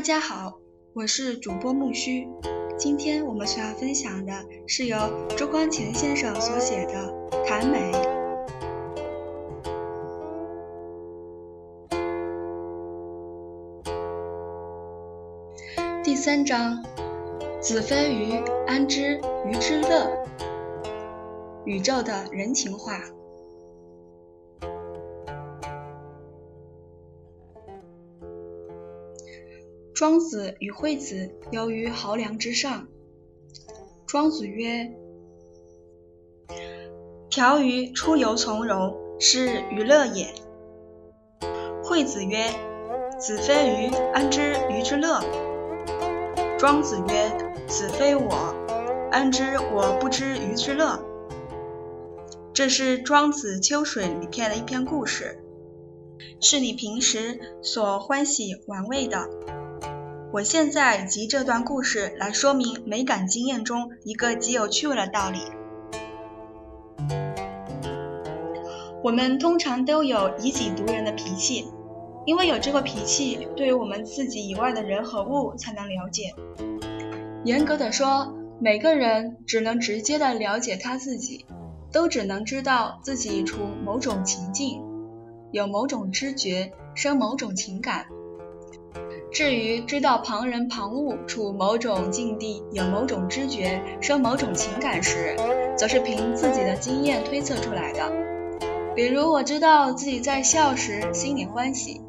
大家好，我是主播木须。今天我们所要分享的是由周光前先生所写的《谈美》第三章：子非鱼，安知鱼之乐？宇宙的人情话。庄子与惠子游于濠梁之上。庄子曰：“条鱼出游从容，是娱乐也。”惠子曰：“子非鱼，安知鱼之乐？”庄子曰：“子非我，安知我不知鱼之乐？”这是《庄子秋水》里篇的一篇故事，是你平时所欢喜玩味的。我现在藉这段故事来说明美感经验中一个极有趣味的道理。我们通常都有以己度人的脾气，因为有这个脾气，对于我们自己以外的人和物才能了解。严格的说，每个人只能直接的了解他自己，都只能知道自己处某种情境，有某种知觉，生某种情感。至于知道旁人旁物处某种境地，有某种知觉，生某种情感时，则是凭自己的经验推测出来的。比如，我知道自己在笑时心里欢喜，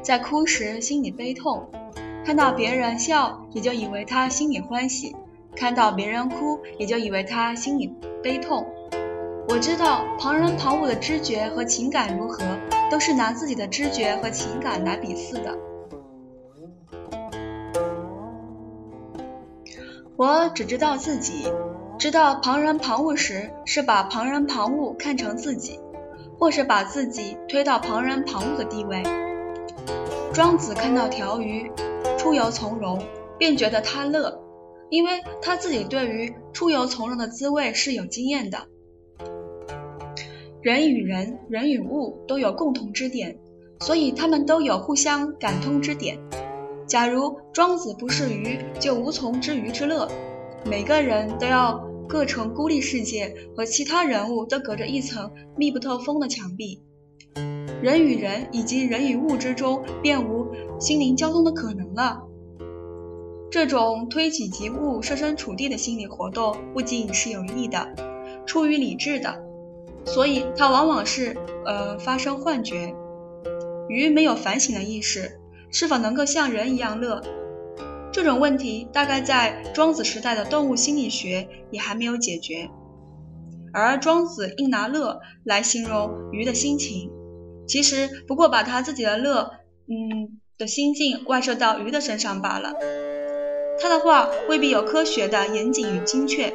在哭时心里悲痛，看到别人笑也就以为他心里欢喜，看到别人哭也就以为他心里悲痛。我知道旁人旁物的知觉和情感如何，都是拿自己的知觉和情感来比似的。我只知道自己，知道旁人旁物时，是把旁人旁物看成自己，或是把自己推到旁人旁物的地位。庄子看到条鱼出游从容，便觉得他乐，因为他自己对于出游从容的滋味是有经验的。人与人，人与物都有共同之点，所以他们都有互相感通之点。假如庄子不是鱼，就无从知鱼之乐。每个人都要各成孤立世界，和其他人物都隔着一层密不透风的墙壁。人与人以及人与物之中，便无心灵交通的可能了。这种推己及物、设身处地的心理活动，不仅是有益的，出于理智的，所以它往往是呃发生幻觉。鱼没有反省的意识。是否能够像人一样乐？这种问题大概在庄子时代的动物心理学也还没有解决。而庄子应拿乐来形容鱼的心情，其实不过把他自己的乐，嗯的心境外射到鱼的身上罢了。他的话未必有科学的严谨与精确。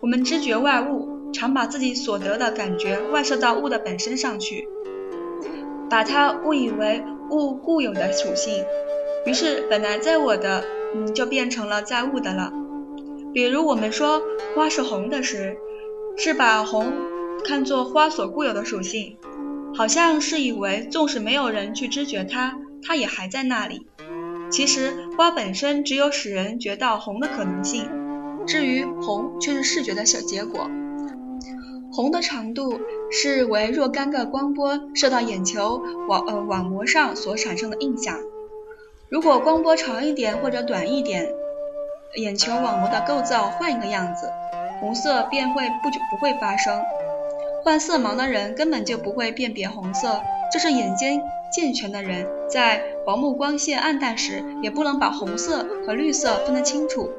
我们知觉外物，常把自己所得的感觉外射到物的本身上去，把它误以为。物固有的属性，于是本来在我的，嗯，就变成了在物的了。比如我们说花是红的时，是把红看作花所固有的属性，好像是以为纵使没有人去知觉它，它也还在那里。其实花本身只有使人觉到红的可能性，至于红却是视觉的小结果。红的长度是为若干个光波射到眼球网呃网膜上所产生的印象。如果光波长一点或者短一点，眼球网膜的构造换一个样子，红色便会不久不会发生。患色盲的人根本就不会辨别红色，就是眼睛健全的人，在薄暮光线暗淡时，也不能把红色和绿色分得清楚。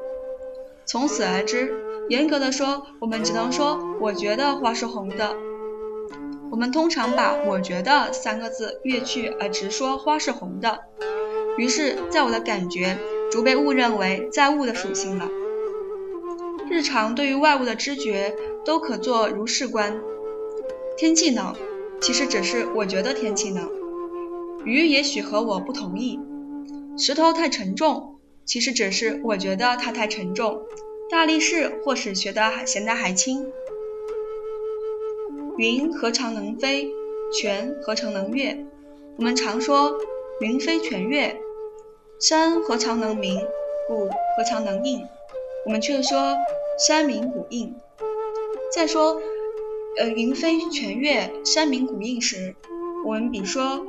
从此而知。严格的说，我们只能说我觉得花是红的。我们通常把我觉得三个字越去而直说花是红的，于是，在我的感觉逐被误认为在物的属性了。日常对于外物的知觉都可做如是观：天气冷，其实只是我觉得天气冷；鱼也许和我不同意；石头太沉重，其实只是我觉得它太沉重。大力士或是学得嫌得还轻。云何尝能飞？泉何尝能跃？我们常说云飞泉跃，山何尝能鸣，谷何尝能应？我们却说山鸣谷应。再说，呃，云飞泉跃，山鸣谷应时，我们比说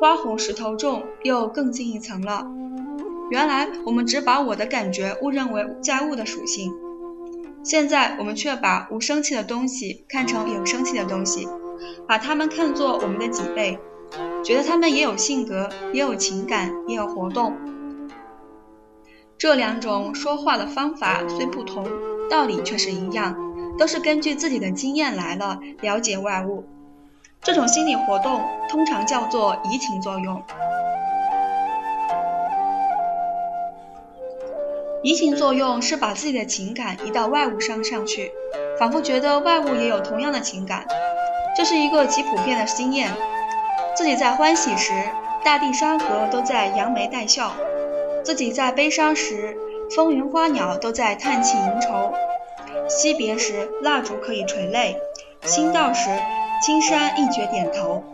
花红石头重又更进一层了。原来我们只把我的感觉误认为载物的属性，现在我们却把无生气的东西看成有生气的东西，把它们看作我们的几倍，觉得它们也有性格，也有情感，也有活动。这两种说话的方法虽不同，道理却是一样。都是根据自己的经验来了了解外物，这种心理活动通常叫做移情作用。移情作用是把自己的情感移到外物上上去，仿佛觉得外物也有同样的情感。这是一个极普遍的经验。自己在欢喜时，大地山河都在扬眉带笑；自己在悲伤时，风云花鸟都在叹气吟愁。惜别时，蜡烛可以垂泪；心到时，青山一觉点头。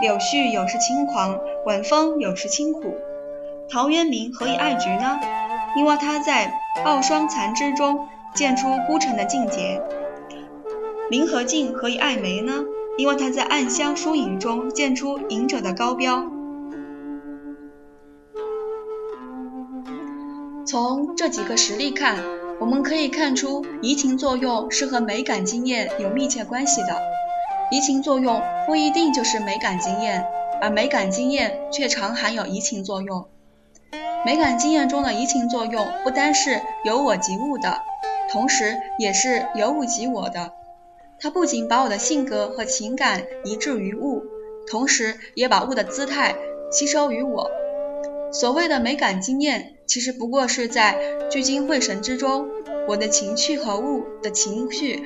柳絮有时轻狂，晚风有时清苦。陶渊明何以爱菊呢？因为他在傲霜残枝中见出孤城的境界。林和靖何以爱梅呢？因为他在暗香疏影中见出隐者的高标。从这几个实例看。我们可以看出，移情作用是和美感经验有密切关系的。移情作用不一定就是美感经验，而美感经验却常含有移情作用。美感经验中的移情作用不单是由我及物的，同时也是由物及我的。它不仅把我的性格和情感移置于物，同时也把物的姿态吸收于我。所谓的美感经验，其实不过是在聚精会神之中，我的情趣和物的情绪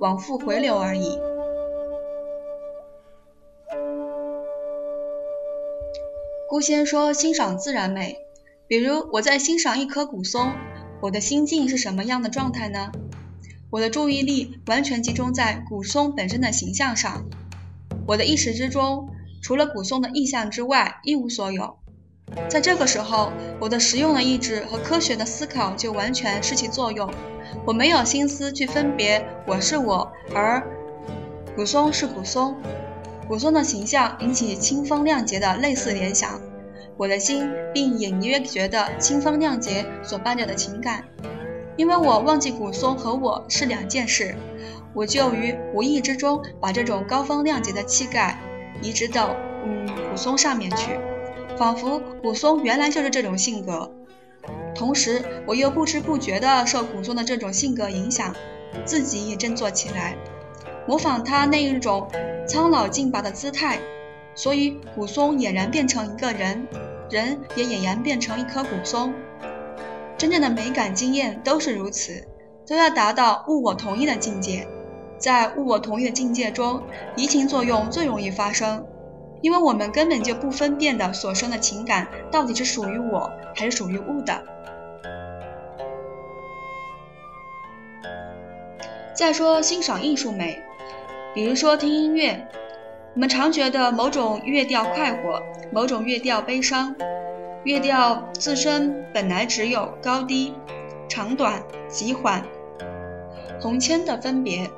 往复回流而已。姑先说欣赏自然美，比如我在欣赏一棵古松，我的心境是什么样的状态呢？我的注意力完全集中在古松本身的形象上，我的意识之中，除了古松的意象之外，一无所有。在这个时候，我的实用的意志和科学的思考就完全失去作用。我没有心思去分别我是我，而古松是古松。古松的形象引起清风亮节的类似联想，我的心并隐约觉得清风亮节所伴着的情感。因为我忘记古松和我是两件事，我就于无意之中把这种高风亮节的气概移植到嗯古松上面去。仿佛古松原来就是这种性格，同时我又不知不觉地受古松的这种性格影响，自己也振作起来，模仿他那一种苍老劲拔的姿态，所以古松俨然变成一个人，人也俨然变成一棵古松。真正的美感经验都是如此，都要达到物我同一的境界，在物我同一的境界中，移情作用最容易发生。因为我们根本就不分辨的所生的情感到底是属于我还是属于物的。再说欣赏艺术美，比如说听音乐，我们常觉得某种乐调快活，某种乐调悲伤，乐调自身本来只有高低、长短、急缓、红铅的分别，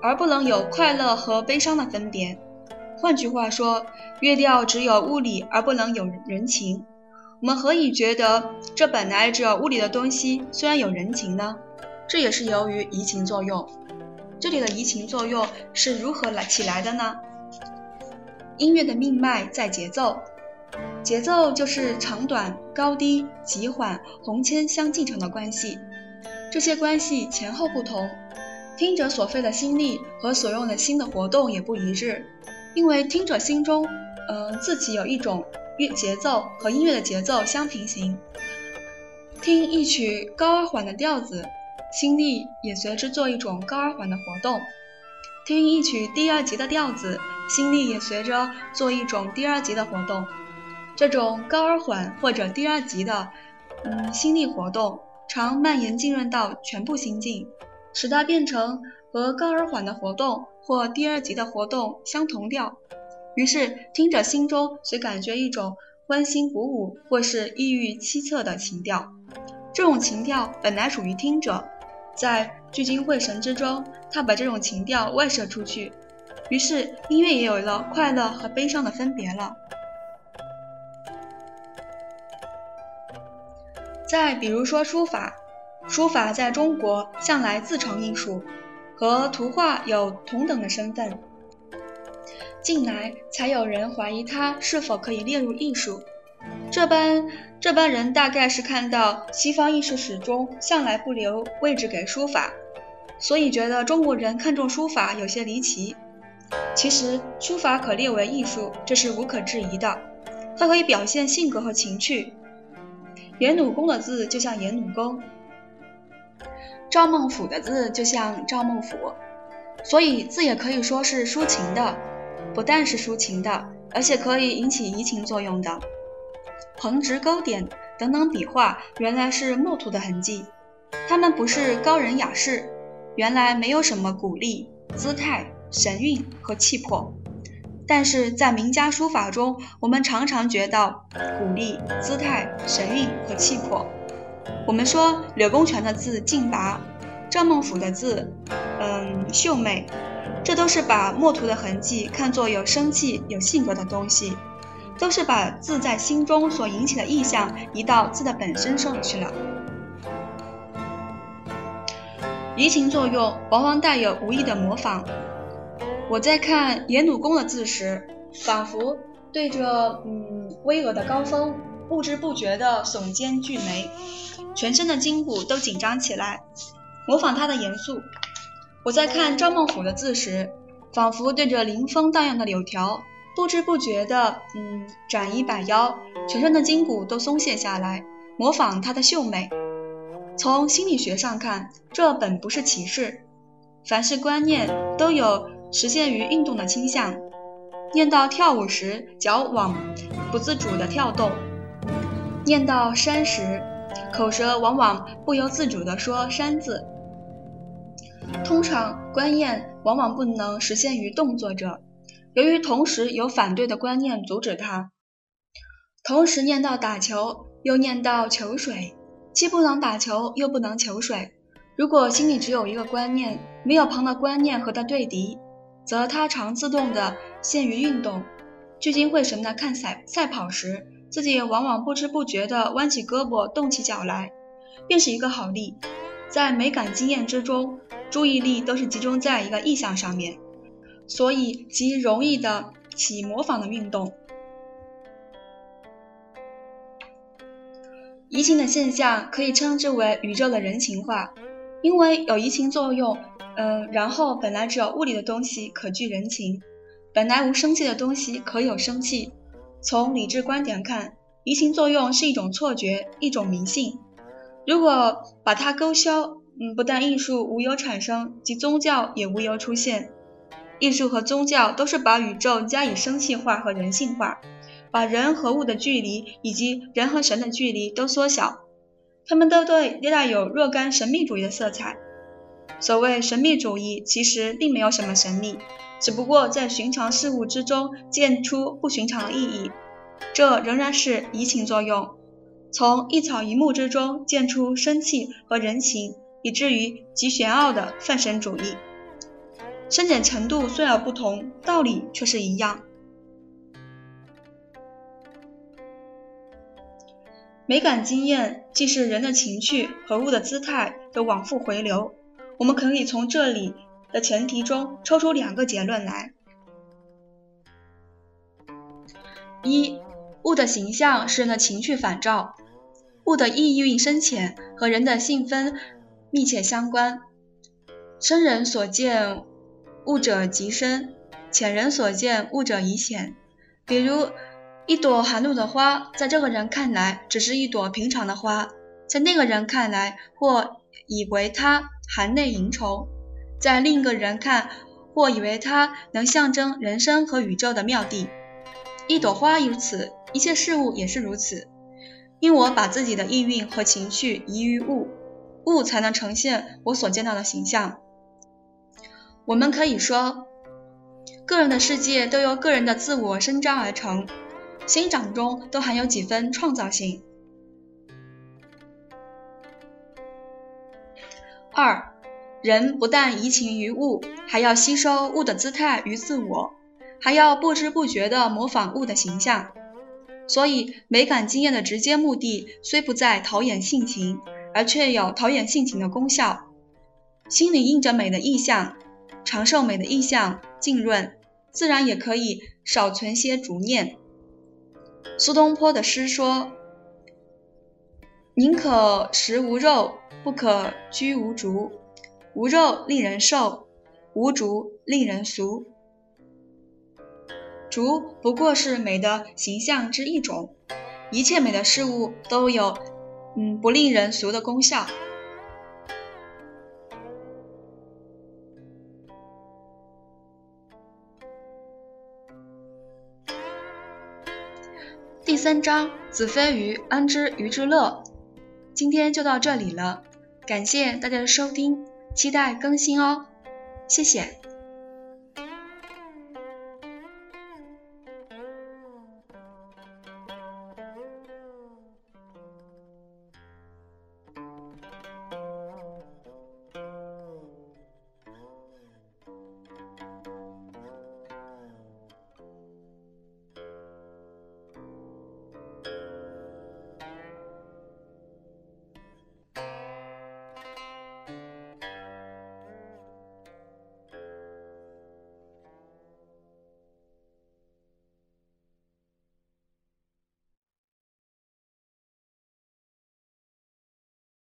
而不能有快乐和悲伤的分别。换句话说，乐调只有物理而不能有人情。我们何以觉得这本来只有物理的东西虽然有人情呢？这也是由于移情作用。这里的移情作用是如何来起来的呢？音乐的命脉在节奏，节奏就是长短、高低、急缓、红铅相继承的关系。这些关系前后不同，听者所费的心力和所用的心的活动也不一致。因为听者心中，呃，自己有一种乐节奏和音乐的节奏相平行。听一曲高而缓的调子，心力也随之做一种高而缓的活动；听一曲第二级的调子，心力也随着做一种第二级的活动。这种高而缓或者第二级的，嗯，心力活动，常蔓延浸润到全部心境，使它变成和高而缓的活动。或第二级的活动相同调，于是听者心中虽感觉一种欢欣鼓舞或是抑郁凄恻的情调。这种情调本来属于听者，在聚精会神之中，他把这种情调外射出去，于是音乐也有了快乐和悲伤的分别了。再比如说书法，书法在中国向来自成艺术，和图画有同等的身份。近来才有人怀疑它是否可以列入艺术。这般这般人大概是看到西方艺术史中向来不留位置给书法，所以觉得中国人看重书法有些离奇。其实书法可列为艺术，这是无可置疑的。它可以表现性格和情趣。颜鲁公的字就像颜鲁公，赵孟俯的字就像赵孟俯，所以字也可以说是抒情的。不但是抒情的，而且可以引起移情作用的。横直勾点等等笔画，原来是墨涂的痕迹。他们不是高人雅士，原来没有什么鼓励、姿态、神韵和气魄。但是在名家书法中，我们常常觉到鼓励、姿态、神韵和气魄。我们说柳公权的字劲拔，赵孟俯的字，嗯，秀美。这都是把墨涂的痕迹看作有生气、有性格的东西，都是把字在心中所引起的意象移到字的本身上去了。移情作用往往带有无意的模仿。我在看颜鲁公的字时，仿佛对着嗯巍峨的高峰，不知不觉地耸肩聚眉，全身的筋骨都紧张起来，模仿他的严肃。我在看赵孟俯的字时，仿佛对着临风荡漾的柳条，不知不觉地，嗯，展衣摆腰，全身的筋骨都松懈下来，模仿她的秀美。从心理学上看，这本不是歧视，凡是观念都有实现于运动的倾向。念到跳舞时，脚往不自主地跳动；念到山时，口舌往往不由自主地说山字。通常观念往往不能实现于动作者，由于同时有反对的观念阻止他。同时念到打球，又念到求水，既不能打球，又不能求水。如果心里只有一个观念，没有旁的观念和它对敌，则他常自动地陷于运动，聚精会神地看赛赛跑时，自己往往不知不觉地弯起胳膊，动起脚来，便是一个好例。在美感经验之中。注意力都是集中在一个意象上面，所以极容易的起模仿的运动。移情的现象可以称之为宇宙的人情化，因为有移情作用，嗯，然后本来只有物理的东西可具人情，本来无生气的东西可有生气。从理智观点看，移情作用是一种错觉，一种迷信。如果把它勾销。嗯，不但艺术无由产生，即宗教也无由出现。艺术和宗教都是把宇宙加以生气化和人性化，把人和物的距离以及人和神的距离都缩小。他们都对带有若干神秘主义的色彩。所谓神秘主义，其实并没有什么神秘，只不过在寻常事物之中见出不寻常的意义。这仍然是移情作用，从一草一木之中见出生气和人情。以至于极玄奥的泛神主义，深浅程度虽然不同，道理却是一样。美感经验既是人的情趣和物的姿态的往复回流。我们可以从这里的前提中抽出两个结论来：一，物的形象是人的情趣反照，物的意蕴深浅和人的性分。密切相关，生人所见物者极深，浅人所见物者宜浅。比如，一朵寒露的花，在这个人看来只是一朵平常的花，在那个人看来，或以为它含内萤虫；在另一个人看，或以为它能象征人生和宇宙的妙谛。一朵花如此，一切事物也是如此。因我把自己的意蕴和情绪移于物。物才能呈现我所见到的形象。我们可以说，个人的世界都由个人的自我伸张而成。欣赏中都含有几分创造性。二，人不但移情于物，还要吸收物的姿态与自我，还要不知不觉地模仿物的形象。所以，美感经验的直接目的虽不在陶冶性情，而却有陶冶性情的功效。心里印着美的意象，长寿美的意象浸润，自然也可以少存些逐念。苏东坡的诗说：“宁可食无肉，不可居无竹。无肉令人瘦，无竹令人俗。”竹不过是美的形象之一种，一切美的事物都有，嗯，不令人俗的功效。三章：子非鱼，安知鱼之乐？今天就到这里了，感谢大家的收听，期待更新哦，谢谢。